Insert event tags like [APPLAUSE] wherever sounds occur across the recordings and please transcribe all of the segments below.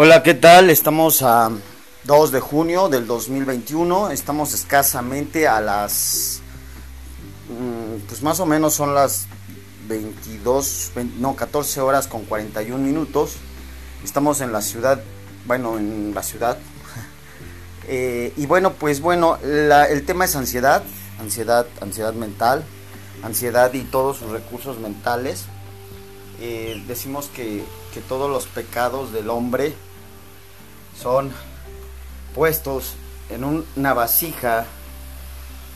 Hola, ¿qué tal? Estamos a 2 de junio del 2021. Estamos escasamente a las... mm, Pues más o menos son las 22, 20 no, 14 horas con 41 minutos. Estamos en la ciudad, bueno, en la ciudad. [LAUGHS] Eh, y bueno, pues bueno, la- el tema es ansiedad, ansiedad, ansiedad mental, ansiedad y todos sus recursos mentales. Eh, decimos que, que todos los pecados del hombre son puestos en un- una vasija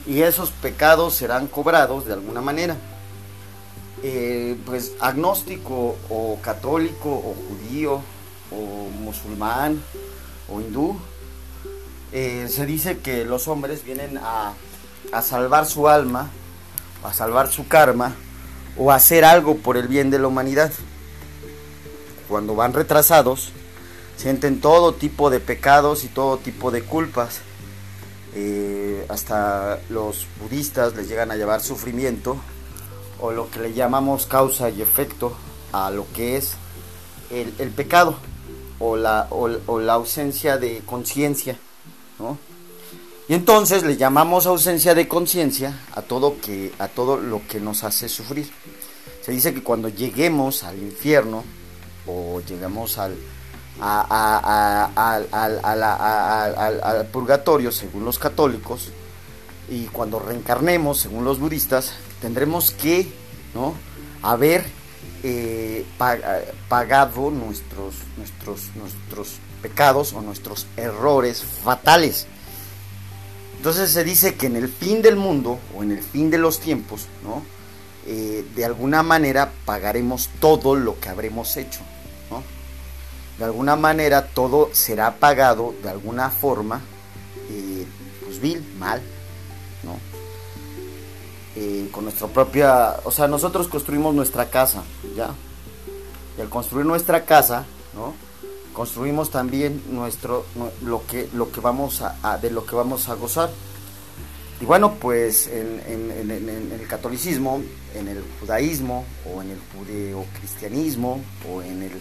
y esos pecados serán cobrados de alguna manera. Eh, pues agnóstico o católico o judío o musulmán o hindú, eh, se dice que los hombres vienen a, a salvar su alma, a salvar su karma o a hacer algo por el bien de la humanidad. Cuando van retrasados, sienten todo tipo de pecados y todo tipo de culpas. Eh, hasta los budistas les llegan a llevar sufrimiento o lo que le llamamos causa y efecto a lo que es el, el pecado o la, o, la ausencia de conciencia. ¿no? Y entonces le llamamos ausencia de conciencia a todo a todo lo que nos hace sufrir. Se dice que cuando lleguemos al infierno o llegamos al a- al- purgatorio según los católicos y cuando reencarnemos según los budistas tendremos que no haber eh, pa- pagado nuestros nuestros nuestros pecados o nuestros errores fatales entonces se dice que en el fin del mundo o en el fin de los tiempos, ¿no? Eh, de alguna manera pagaremos todo lo que habremos hecho. De alguna manera todo será pagado de alguna forma, eh, pues vil, mal, ¿no? Eh, con nuestra propia, o sea, nosotros construimos nuestra casa, ¿ya? Y al construir nuestra casa, ¿no? construimos también nuestro nu- lo que lo que vamos a, de lo que vamos a gozar y bueno pues en- en- en- en el catolicismo en el judaísmo o en el judeocristianismo o en el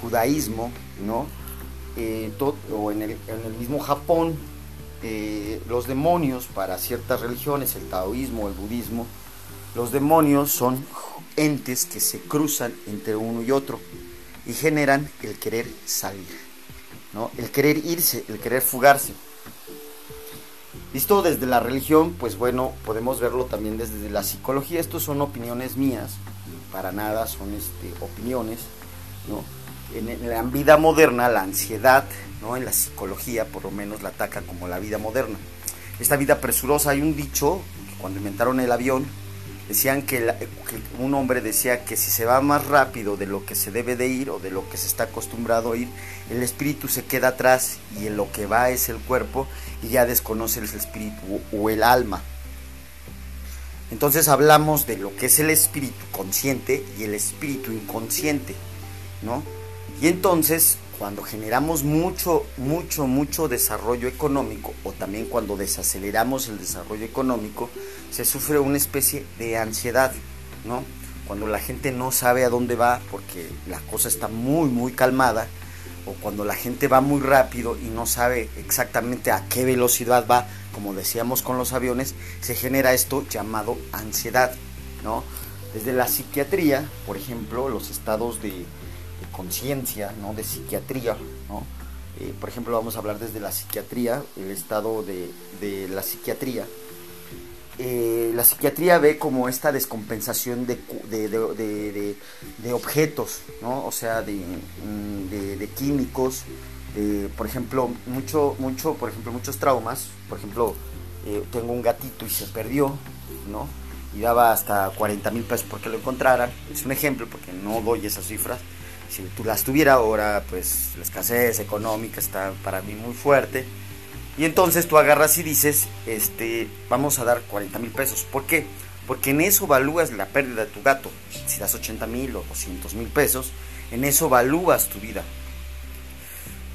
judaísmo no Eh, o en el, en el mismo Japón eh, los demonios para ciertas religiones el taoísmo el budismo los demonios son entes que se cruzan entre uno y otro y generan el querer salir, ¿no? El querer irse, el querer fugarse. Visto desde la religión, pues bueno, podemos verlo también desde la psicología. Estos son opiniones mías, para nada son este, opiniones, En, la vida moderna, la ansiedad, ¿no? En la psicología, por lo menos, la ataca como la vida moderna. Esta vida presurosa, hay un dicho, que cuando inventaron el avión, decían que un hombre decía que si se va más rápido de lo que se debe de ir o de lo que se está acostumbrado a ir, el espíritu se queda atrás y en lo que va es el cuerpo y ya desconoce el espíritu o el alma. Entonces hablamos de lo que es el espíritu consciente y el espíritu inconsciente, ¿no? Y entonces cuando generamos mucho, mucho, mucho desarrollo económico o también cuando desaceleramos el desarrollo económico, se sufre una especie de ansiedad, ¿no? Cuando la gente no sabe a dónde va porque la cosa está muy, muy calmada, o cuando la gente va muy rápido y no sabe exactamente a qué velocidad va, como decíamos con los aviones, se genera esto llamado ansiedad, ¿no? Desde la psiquiatría, por ejemplo, los estados de, conciencia, ¿no? De psiquiatría, ¿no? Eh, por ejemplo, vamos a hablar desde la psiquiatría, el estado de, de la psiquiatría. Eh, la psiquiatría ve como esta descompensación de, de, de- objetos, ¿no? O sea, de, mm, químicos, por ejemplo, mucho, mucho, por ejemplo, muchos traumas, por ejemplo, eh, tengo un gatito y se perdió, ¿no? Y daba hasta 40 mil pesos porque lo encontraran, es un ejemplo porque no doy esas cifras, si tú las tuviera ahora, pues la escasez económica está para mí muy fuerte, y entonces tú agarras y dices, este, vamos a dar 40 mil pesos. ¿Por qué? Porque en eso evalúas la pérdida de tu gato. Si das 80 mil o 200 mil pesos, en eso evalúas tu vida.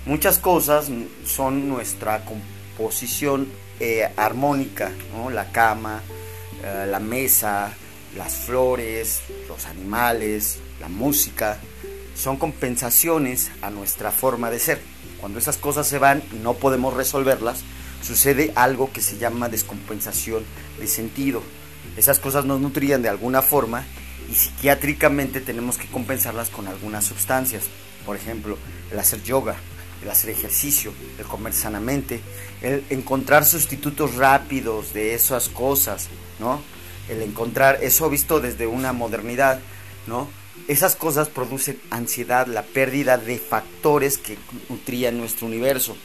Muchas cosas son nuestra composición eh, armónica, ¿no? La cama, eh, la mesa, las flores, los animales, la música. Son compensaciones a nuestra forma de ser. Cuando esas cosas se van y no podemos resolverlas, sucede algo que se llama descompensación de sentido. Esas cosas nos nutrían de alguna forma y psiquiátricamente tenemos que compensarlas con algunas sustancias. Por ejemplo, el hacer yoga, el hacer ejercicio, el comer sanamente, el encontrar sustitutos rápidos de esas cosas, ¿no? El encontrar eso visto desde una modernidad, ¿no? Esas cosas producen ansiedad, la pérdida de factores que nutrían nuestro universo.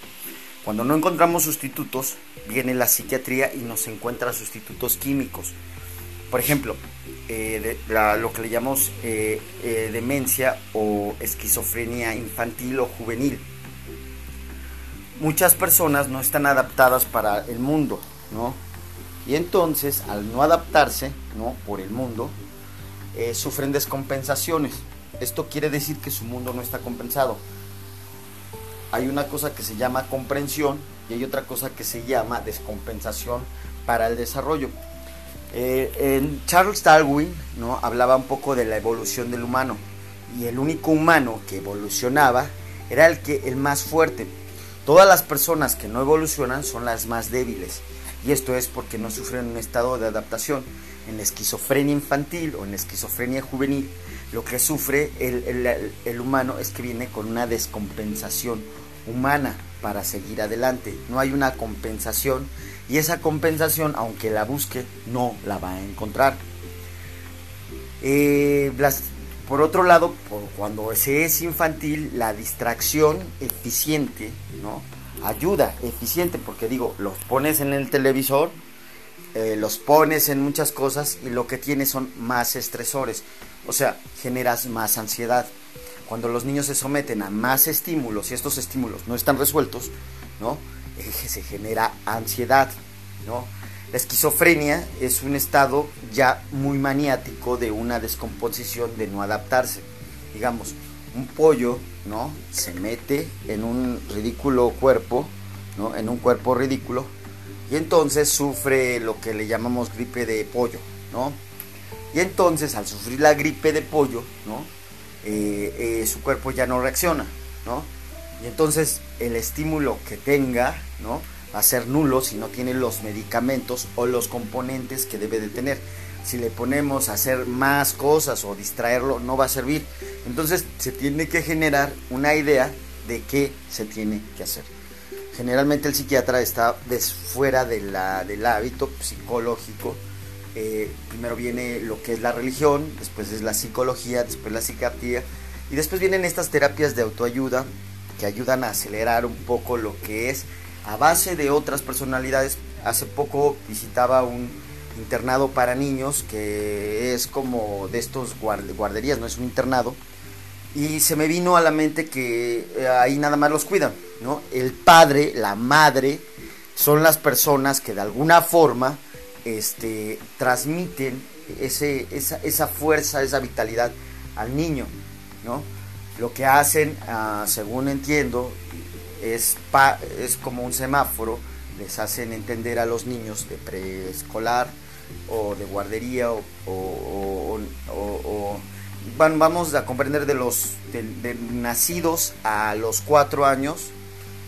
Cuando no encontramos sustitutos, viene la psiquiatría y nos encuentra sustitutos químicos. Por ejemplo, eh, lo que le llamamos eh, eh, demencia o esquizofrenia infantil o juvenil. Muchas personas no están adaptadas para el mundo, ¿no? Y entonces, al no adaptarse, ¿no? Por el mundo, sufren descompensaciones. Esto quiere decir que su mundo no está compensado. Hay una cosa que se llama comprensión y hay otra cosa que se llama descompensación para el desarrollo. Eh, en Charles Darwin ¿no? hablaba un poco de la evolución del humano y el único humano que evolucionaba era el, que, el más fuerte. Todas las personas que no evolucionan son las más débiles y esto es porque no sufren un estado de adaptación. En la esquizofrenia infantil o en la esquizofrenia juvenil, lo que sufre el humano es que viene con una descompensación humana para seguir adelante. No hay una compensación y esa compensación, aunque la busque, no la va a encontrar. Eh, por otro lado, cuando se es infantil, la distracción eficiente, ¿no? Ayuda, eficiente, porque digo, los pones en el televisor, eh, los pones en muchas cosas y lo que tienes son más estresores. O sea, generas más ansiedad. Cuando los niños se someten a más estímulos y estos estímulos no están resueltos, ¿no? se genera ansiedad, ¿no? La esquizofrenia es un estado ya muy maniático de una descomposición de no adaptarse. Digamos, un pollo, ¿no? Se mete en un ridículo cuerpo, ¿no? En un cuerpo ridículo y entonces sufre lo que le llamamos gripe de pollo, ¿no? Y entonces al sufrir la gripe de pollo, ¿no? Eh, eh, su cuerpo ya no reacciona, ¿no? Y entonces el estímulo que tenga, ¿no? Va a ser nulo si no tiene los medicamentos o los componentes que debe de tener. Si le ponemos a hacer más cosas o distraerlo, no va a servir. Entonces se tiene que generar una idea de qué se tiene que hacer. Generalmente el psiquiatra está fuera de la, del hábito psicológico. Eh, primero viene lo que es la religión, después es la psicología, después la psiquiatría y después vienen estas terapias de autoayuda que ayudan a acelerar un poco lo que es a base de otras personalidades. Hace poco visitaba un internado para niños que es como de estos guarderías, no es un internado. Y se me vino a la mente que eh, ahí nada más los cuidan, ¿no? El padre, la madre, son las personas que de alguna forma este, transmiten ese, esa, esa fuerza, esa vitalidad al niño, ¿no? lo que hacen, ah, según entiendo, es, es como un semáforo, les hacen entender a los niños de preescolar o de guardería o, vamos a comprender de los nacidos a los cuatro años,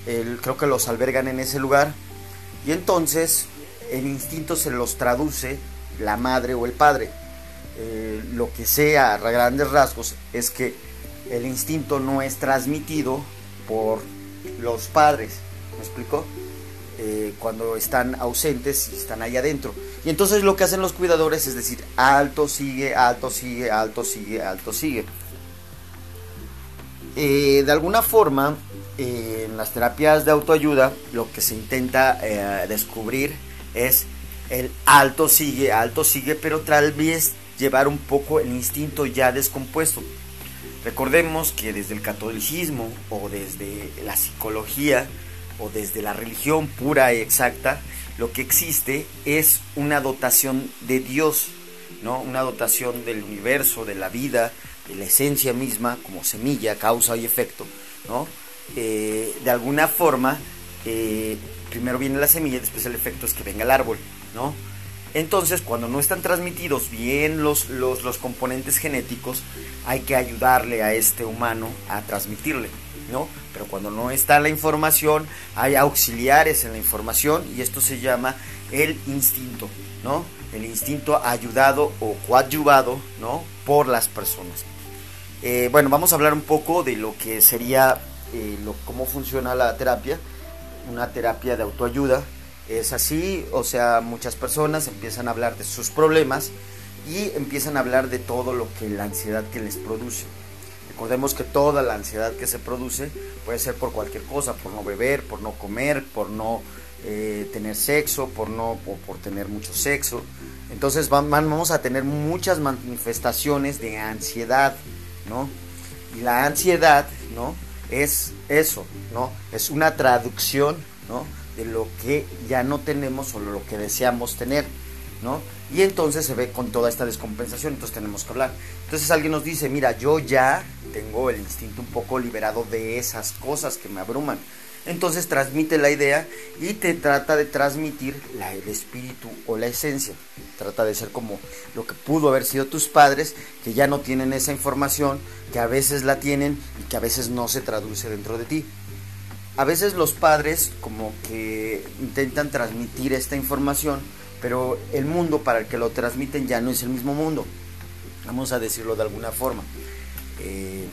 creo que los albergan en ese lugar y entonces el instinto se los traduce la madre o el padre. Eh, lo que sea a grandes rasgos es que el instinto no es transmitido por los padres. ¿Me explico? Eh, cuando están ausentes y están ahí adentro. Y entonces lo que hacen los cuidadores es decir, alto, sigue, alto, sigue, alto, sigue, alto, sigue. Eh, de alguna forma, eh, en las terapias de autoayuda, lo que se intenta descubrir es el alto, sigue, alto, sigue, pero tal vez llevar un poco el instinto ya descompuesto. Recordemos que desde el catolicismo o desde la psicología o desde la religión pura y exacta, lo que existe es una dotación de Dios, ¿no? Una dotación del universo, de la vida, de la esencia misma, como semilla, causa y efecto, ¿no? Eh, de alguna forma, eh, primero viene la semilla, después el efecto es que venga el árbol, ¿no? Entonces, cuando no están transmitidos bien los, los, los componentes genéticos, hay que ayudarle a este humano a transmitirle. ¿No? Pero cuando no está la información, hay auxiliares en la información y esto se llama el instinto, ¿no? El instinto ayudado o coadyuvado, ¿no? Por las personas. Eh, bueno, vamos a hablar un poco de lo que sería, eh, lo, cómo funciona la terapia, una terapia de autoayuda. Es así, o sea, muchas personas empiezan a hablar de sus problemas y empiezan a hablar de todo lo que la ansiedad que les produce. Recordemos que toda la ansiedad que se produce puede ser por cualquier cosa, por no beber, por no comer, por no eh, tener sexo, por no por tener mucho sexo. Entonces vamos a tener muchas manifestaciones de ansiedad, ¿no? Y la ansiedad, ¿no? Es eso, ¿no? Es una traducción, ¿no? De lo que ya no tenemos o lo que deseamos tener, ¿no? Y entonces se ve con toda esta descompensación, entonces tenemos que hablar. Entonces alguien nos dice, mira, yo ya tengo el instinto un poco liberado de esas cosas que me abruman. Entonces transmite la idea y te trata de transmitir el espíritu o la esencia. Trata de ser como lo que pudo haber sido tus padres, que ya no tienen esa información, que a veces la tienen y que a veces no se traduce dentro de ti. A veces los padres como que intentan transmitir esta información, pero el mundo para el que lo transmiten ya no es el mismo mundo. Vamos a decirlo de alguna forma. Eh,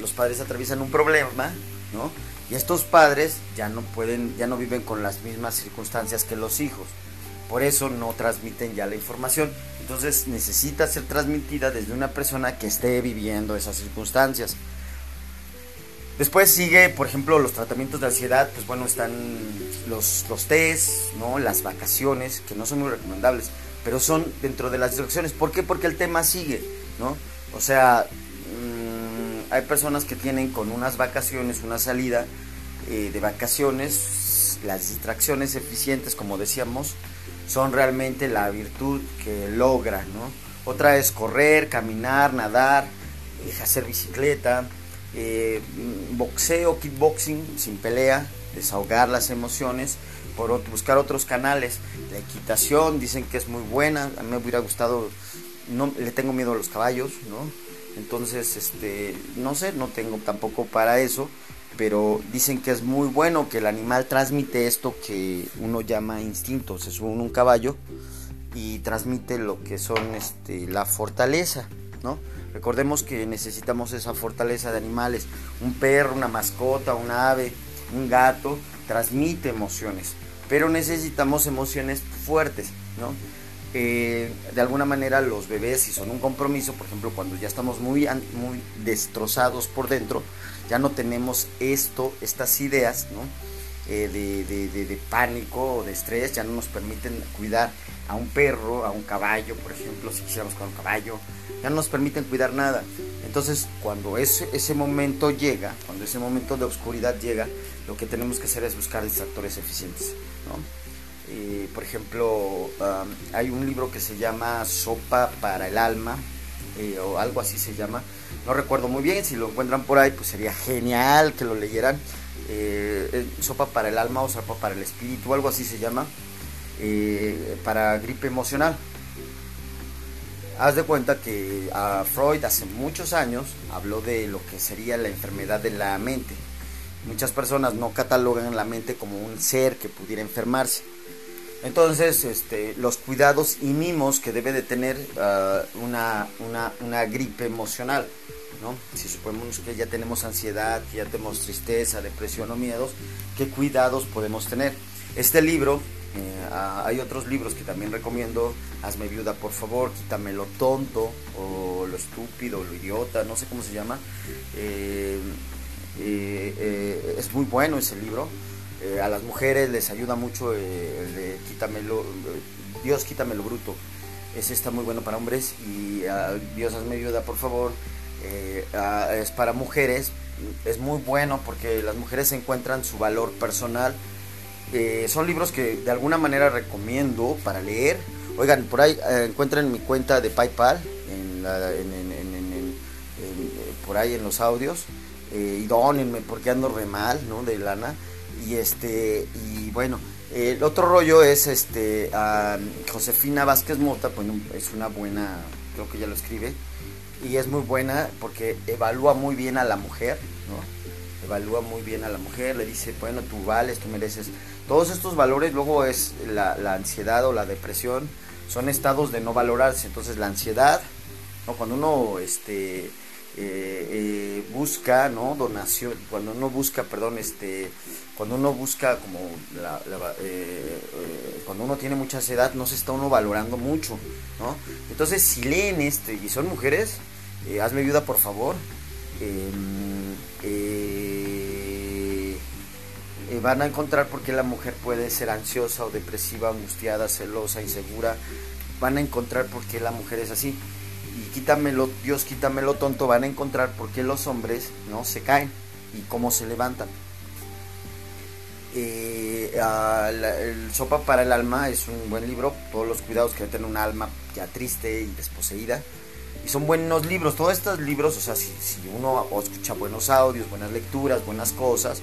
los padres atraviesan un problema, ¿no? Y estos padres ya no pueden, ya no viven con las mismas circunstancias que los hijos. Por eso no transmiten ya la información. Entonces necesita ser transmitida desde una persona que esté viviendo esas circunstancias. Después sigue, por ejemplo, los tratamientos de ansiedad, pues bueno, están los, los test, ¿no? las vacaciones, que no son muy recomendables, pero son dentro de las instrucciones. ¿Por qué? Porque el tema sigue, ¿no? O sea, mmm, hay personas que tienen con unas vacaciones, una salida eh, de vacaciones, las distracciones eficientes, como decíamos, son realmente la virtud que logra, ¿no? Otra es correr, caminar, nadar, hacer bicicleta, eh, boxeo, kickboxing sin pelea, desahogar las emociones, por buscar otros canales. La equitación dicen que es muy buena, a mí me hubiera gustado, no le tengo miedo a los caballos, ¿no? Entonces, este, no sé, no tengo tampoco para eso, pero dicen que es muy bueno que el animal transmite esto que uno llama instinto, se sube un caballo y transmite lo que son este, la fortaleza, ¿no? Recordemos que necesitamos esa fortaleza de animales. Un perro, una mascota, un ave, un gato, transmite emociones. Pero necesitamos emociones fuertes, ¿no? Eh, de alguna manera los bebés, si son un compromiso, por ejemplo, cuando ya estamos muy, muy destrozados por dentro, ya no tenemos esto, estas ideas, ¿no? Eh, de, pánico o de estrés, ya no nos permiten cuidar a un perro, a un caballo, por ejemplo, si quisiéramos con un caballo, ya no nos permiten cuidar nada. Entonces, cuando ese, ese momento llega, cuando ese momento de oscuridad llega, lo que tenemos que hacer es buscar distractores eficientes. Eh, por ejemplo, hay un libro que se llama Sopa para el Alma, eh, o algo así se llama. No recuerdo muy bien, si lo encuentran por ahí, pues sería genial que lo leyeran eh, sopa para el alma o sopa para el espíritu, algo así se llama, eh, para gripe emocional. Haz de cuenta que a Freud hace muchos años habló de lo que sería la enfermedad de la mente. Muchas personas no catalogan la mente como un ser que pudiera enfermarse. Entonces, este, los cuidados y mimos que debe de tener ah, una, una gripe emocional. Si suponemos que ya tenemos ansiedad, ya tenemos tristeza, depresión o miedos, ¿qué cuidados podemos tener? Este libro, eh, hay otros libros que también recomiendo, Hazme viuda por favor, Quítame lo tonto o lo estúpido, lo idiota, no sé cómo se llama. Eh, eh, es muy bueno ese libro. a las mujeres les ayuda mucho el de Quítame lo, Dios quítame lo bruto. Ese está muy bueno para hombres y ah, Dios hazme viuda por favor eh, es para mujeres, es muy bueno porque las mujeres encuentran su valor personal. Eh, son libros que de alguna manera recomiendo para leer. Oigan, por ahí eh, encuentran mi cuenta de PayPal, en por ahí en los audios. y donenme porque ando re mal, ¿no? De lana. Y este, y bueno, El otro rollo es este Josefina Vázquez Mota, bueno, es una buena, creo que ya lo escribe, y es muy buena porque evalúa muy bien a la mujer, ¿no? Evalúa muy bien a la mujer, le dice, bueno, tú vales, tú mereces. Todos estos valores, luego es la, la ansiedad o la depresión, son estados de no valorarse. Entonces la ansiedad, ¿no? cuando uno este, eh, eh, busca, ¿no? Donación, cuando uno busca, perdón, este, cuando uno busca como la, eh, cuando uno tiene mucha ansiedad, no se está uno valorando mucho, ¿no? Entonces, si leen este y son mujeres, hazme ayuda por favor. Em, van a encontrar por qué la mujer puede ser ansiosa o depresiva, angustiada, celosa, insegura. Van a encontrar por qué la mujer es así quítamelo, Dios quítamelo tonto, van a encontrar por qué los hombres no se caen y cómo se levantan. Eh, el Sopa para el Alma es un buen libro, todos los cuidados que tener un alma ya triste y desposeída. Y son buenos libros, todos estos libros, o sea, si, si uno escucha buenos audios, buenas lecturas, buenas cosas,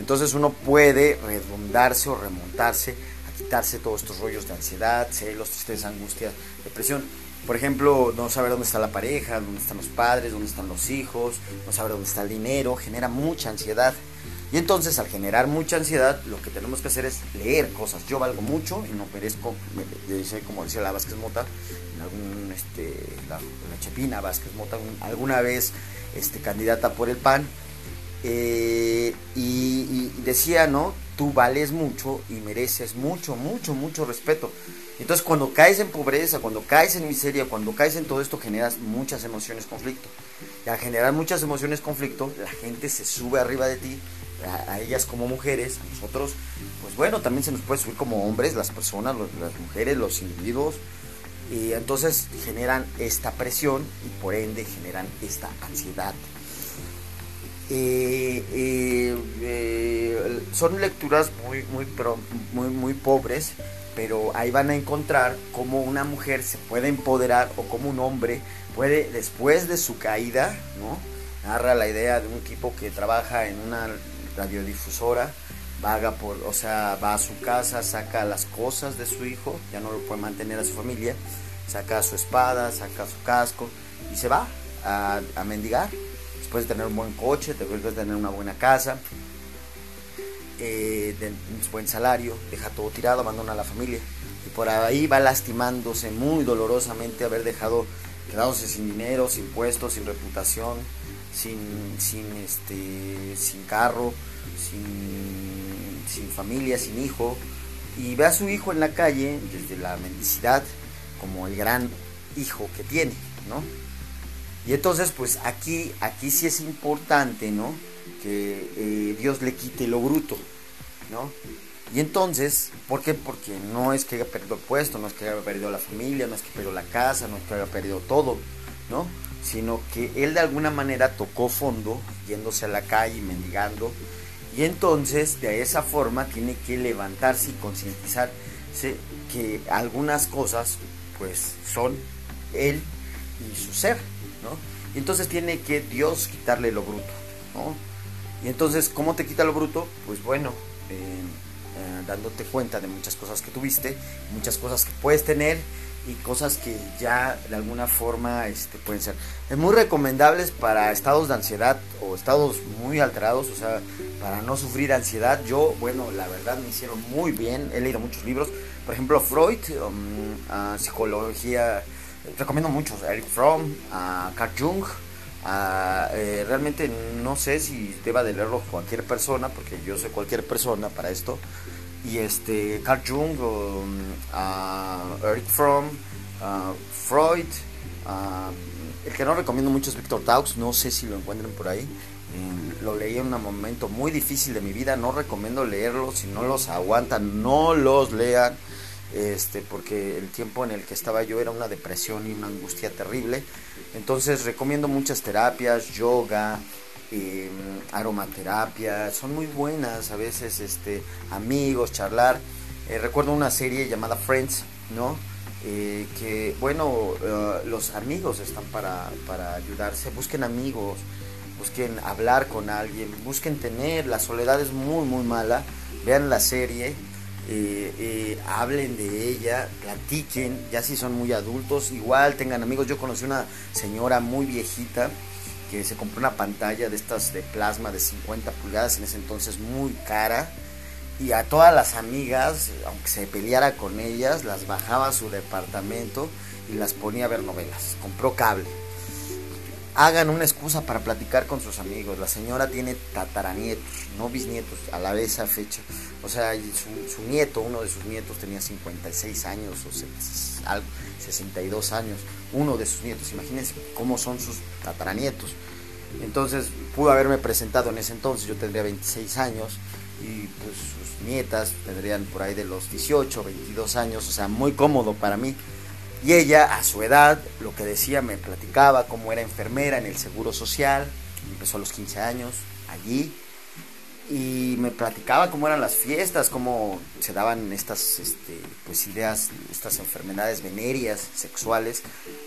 entonces uno puede redondarse o remontarse a quitarse todos estos rollos de ansiedad, celos, tristeza, angustia, depresión. Por ejemplo, no saber dónde está la pareja, dónde están los padres, dónde están los hijos, no saber dónde está el dinero, genera mucha ansiedad. Y entonces al generar mucha ansiedad, lo que tenemos que hacer es leer cosas. Yo valgo mucho y no merezco, dice, como decía la Vázquez Mota, en algún, este, la, Chepina Vázquez Mota, alguna vez este, candidata por el PAN, eh, y, decía, ¿no? Tú vales mucho y mereces mucho, mucho, mucho respeto. Entonces cuando caes en pobreza, cuando caes en miseria, cuando caes en todo esto, generas muchas emociones conflicto. Y al generar muchas emociones conflicto, la gente se sube arriba de ti, a, ellas como mujeres, a nosotros, pues bueno, también se nos puede subir como hombres, las personas, las mujeres, los individuos. Y entonces generan esta presión y por ende generan esta ansiedad, eh, eh, eh, son lecturas muy, muy, pobres, pero ahí van a encontrar cómo una mujer se puede empoderar o cómo un hombre puede, después de su caída, ¿no? narra la idea de un tipo que trabaja en una radiodifusora, vaga por, o sea, va a su casa, saca las cosas de su hijo, ya no lo puede mantener a su familia, saca su espada, saca su casco y se va a, a mendigar después de tener un buen coche, después de tener una buena casa, eh, de un buen salario, deja todo tirado, abandona a la familia. Y por ahí va lastimándose muy dolorosamente haber dejado, quedándose sin dinero, sin puestos, sin reputación, sin, sin, este, sin carro, sin, sin familia, sin hijo. Y ve a su hijo en la calle, desde la mendicidad, como el gran hijo que tiene, ¿no? Y entonces, pues aquí, aquí sí es importante, ¿no? Que eh, Dios le quite lo bruto, ¿no? Y entonces, ¿por qué? Porque no es que haya perdido el puesto, no es que haya perdido la familia, no es que perdió la casa, no es que haya perdido todo, ¿no? Sino que él de alguna manera tocó fondo, yéndose a la calle, mendigando, y entonces de esa forma tiene que levantarse y concientizarse que algunas cosas, pues, son él y su ser, y entonces tiene que Dios quitarle lo bruto, Y entonces, ¿cómo te quita lo bruto? Pues bueno, eh, eh, dándote cuenta de muchas cosas que tuviste, muchas cosas que puedes tener y cosas que ya de alguna forma este, pueden ser. Es muy recomendables para estados de ansiedad o estados muy alterados, o sea, para no sufrir ansiedad. Yo, bueno, la verdad me hicieron muy bien, he leído muchos libros, por ejemplo, Freud, um, psicología recomiendo muchos, Eric Fromm, a Carl Jung, eh, realmente no sé si deba de leerlo cualquier persona, porque yo soy cualquier persona para esto, y este, Carl Jung, a Eric Fromm, Freud, el que no recomiendo mucho es Victor Taux, no sé si lo encuentran por ahí, mm, lo leí en un momento muy difícil de mi vida, no recomiendo leerlo, si no los aguantan, no los lean este, porque el tiempo en el que estaba yo era una depresión y una angustia terrible. Entonces recomiendo muchas terapias, yoga, eh, aromaterapia, son muy buenas a veces, este, amigos, charlar. Eh, recuerdo una serie llamada Friends, ¿no? Eh, que bueno, los amigos están para, para ayudarse, busquen amigos, busquen hablar con alguien, busquen tener, la soledad es muy muy mala, vean la serie, eh, eh, hablen de ella, platiquen, ya si son muy adultos, igual tengan amigos. Yo conocí una señora muy viejita que se compró una pantalla de estas de plasma de 50 pulgadas, en ese entonces muy cara. Y a todas las amigas, aunque se peleara con ellas, las bajaba a su departamento y las ponía a ver novelas. Compró cable hagan una excusa para platicar con sus amigos. La señora tiene tataranietos, no bisnietos, a la vez a fecha. O sea, su, nieto, uno de sus nietos tenía 56 años o 62 años. Uno de sus nietos, imagínense cómo son sus tataranietos. Entonces pudo haberme presentado en ese entonces, yo tendría 26 años y pues sus nietas tendrían por ahí de los 18, 22 años, o sea, muy cómodo para mí. Y ella, a su edad, lo que decía, me platicaba cómo era enfermera en el Seguro Social, empezó a los 15 años allí, y me platicaba cómo eran las fiestas, cómo se daban estas este, pues ideas, estas enfermedades venéreas sexuales,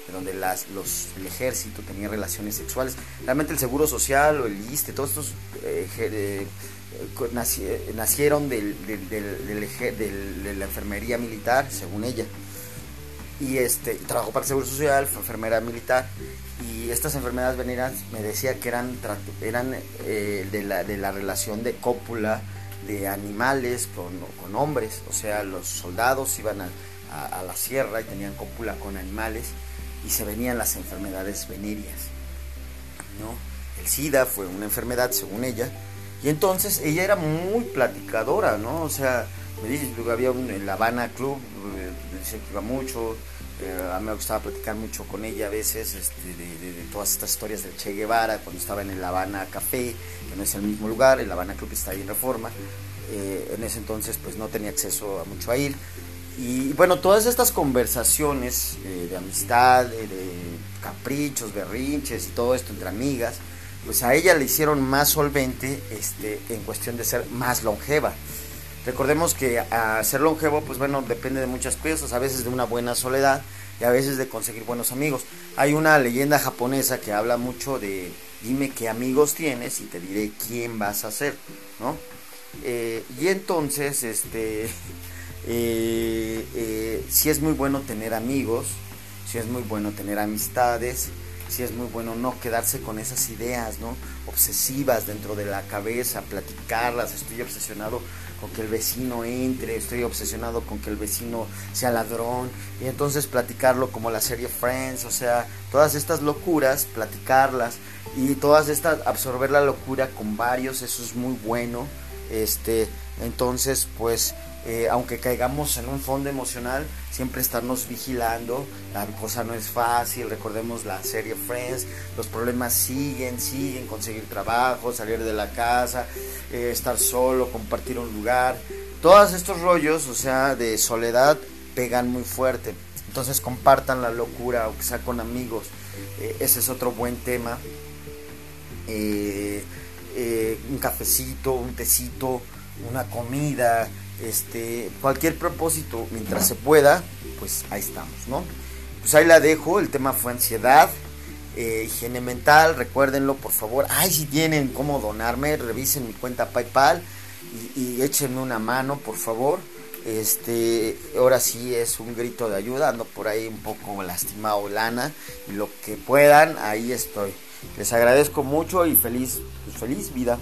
de donde las, los, el ejército tenía relaciones sexuales. Realmente el Seguro Social o el ISTE, todos estos eh, eh, nacieron del, de la enfermería militar, según ella y este trabajó para el Seguro Social, fue enfermera militar y estas enfermedades veneras me decía que eran, eran eh, de, la, de la relación de cópula de animales con, con hombres, o sea, los soldados iban a, a, la sierra y tenían cópula con animales y se venían las enfermedades venéreas. ¿no? El SIDA fue una enfermedad según ella y entonces ella era muy platicadora, ¿no? O sea, me dice, había un, el Habana Club, eh, se iba mucho, eh, a mí me gustaba platicar mucho con ella a veces este, de, todas estas historias del Che Guevara, cuando estaba en el Habana Café, que no es el mismo lugar, el Habana Club está ahí en Reforma, eh, en ese entonces pues no tenía acceso a mucho a ir. Y bueno, todas estas conversaciones de amistad, de, de caprichos, berrinches y todo esto entre amigas, pues a ella le hicieron más solvente este, en cuestión de ser más longeva. Recordemos que a ser longevo, pues bueno, depende de muchas cosas, a veces de una buena soledad y a veces de conseguir buenos amigos. Hay una leyenda japonesa que habla mucho de dime qué amigos tienes y te diré quién vas a ser, ¿no? Eh, y entonces, este, [LAUGHS] eh, eh, si es muy bueno tener amigos, si es muy bueno tener amistades, si es muy bueno no quedarse con esas ideas, ¿no? Obsesivas dentro de la cabeza, platicarlas, estoy obsesionado que el vecino entre, estoy obsesionado con que el vecino sea ladrón, y entonces platicarlo como la serie Friends, o sea, todas estas locuras, platicarlas, y todas estas, absorber la locura con varios, eso es muy bueno, este, entonces pues eh, aunque caigamos en un fondo emocional, siempre estarnos vigilando, la cosa no es fácil, recordemos la serie Friends, los problemas siguen, siguen, conseguir trabajo, salir de la casa, eh, estar solo, compartir un lugar, todos estos rollos, o sea, de soledad, pegan muy fuerte, entonces compartan la locura, aunque sea con amigos, eh, ese es otro buen tema, un cafecito, un tecito, una comida, este, cualquier propósito mientras se pueda, pues ahí estamos, ¿no? Pues ahí la dejo, el tema fue ansiedad, eh, higiene mental, recuérdenlo por favor. Ay, si tienen cómo donarme, revisen mi cuenta PayPal y, y échenme una mano, por favor. Este, ahora sí es un grito de ayuda, ando por ahí un poco lastimado lana lo que puedan, ahí estoy. Les agradezco mucho y feliz, pues feliz vida.